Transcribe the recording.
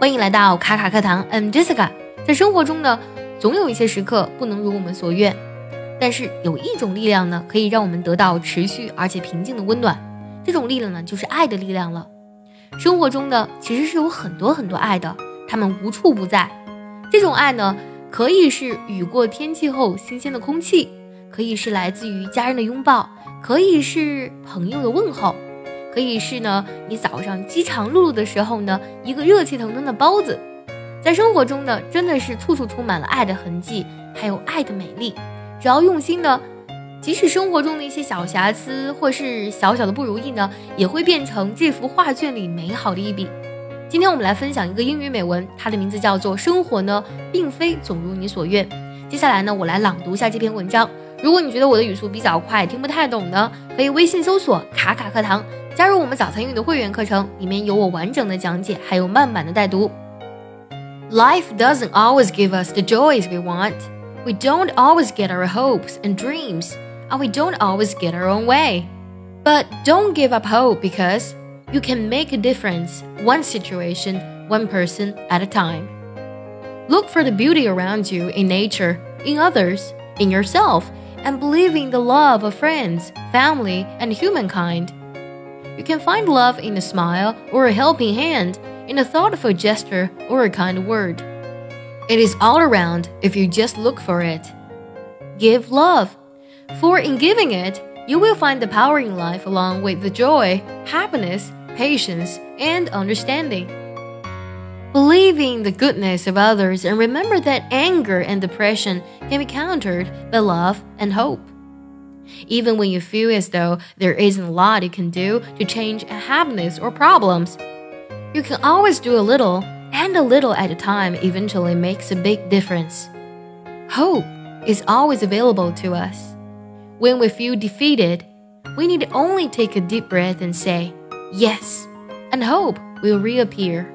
欢迎来到卡卡课堂，I'm Jessica。在生活中呢，总有一些时刻不能如我们所愿，但是有一种力量呢，可以让我们得到持续而且平静的温暖。这种力量呢，就是爱的力量了。生活中呢，其实是有很多很多爱的，它们无处不在。这种爱呢，可以是雨过天气后新鲜的空气，可以是来自于家人的拥抱，可以是朋友的问候。可以是呢，你早上饥肠辘辘的时候呢，一个热气腾腾的包子，在生活中呢，真的是处处充满了爱的痕迹，还有爱的美丽。只要用心呢，即使生活中的一些小瑕疵或是小小的不如意呢，也会变成这幅画卷里美好的一笔。今天我们来分享一个英语美文，它的名字叫做《生活呢，并非总如你所愿》。接下来呢，我来朗读一下这篇文章。如果你觉得我的语速比较快，听不太懂呢，可以微信搜索“卡卡课堂”。加入我们早餐英语的会员课程，里面有我完整的讲解，还有慢版的带读。Life doesn't always give us the joys we want. We don't always get our hopes and dreams, and we don't always get our own way. But don't give up hope because you can make a difference one situation, one person at a time. Look for the beauty around you in nature, in others, in yourself, and believe in the love of friends, family, and humankind. You can find love in a smile or a helping hand, in a thoughtful gesture or a kind word. It is all around if you just look for it. Give love, for in giving it, you will find the power in life along with the joy, happiness, patience, and understanding. Believe in the goodness of others and remember that anger and depression can be countered by love and hope. Even when you feel as though there isn't a lot you can do to change happiness or problems, you can always do a little, and a little at a time eventually makes a big difference. Hope is always available to us. When we feel defeated, we need only take a deep breath and say, Yes, and hope will reappear.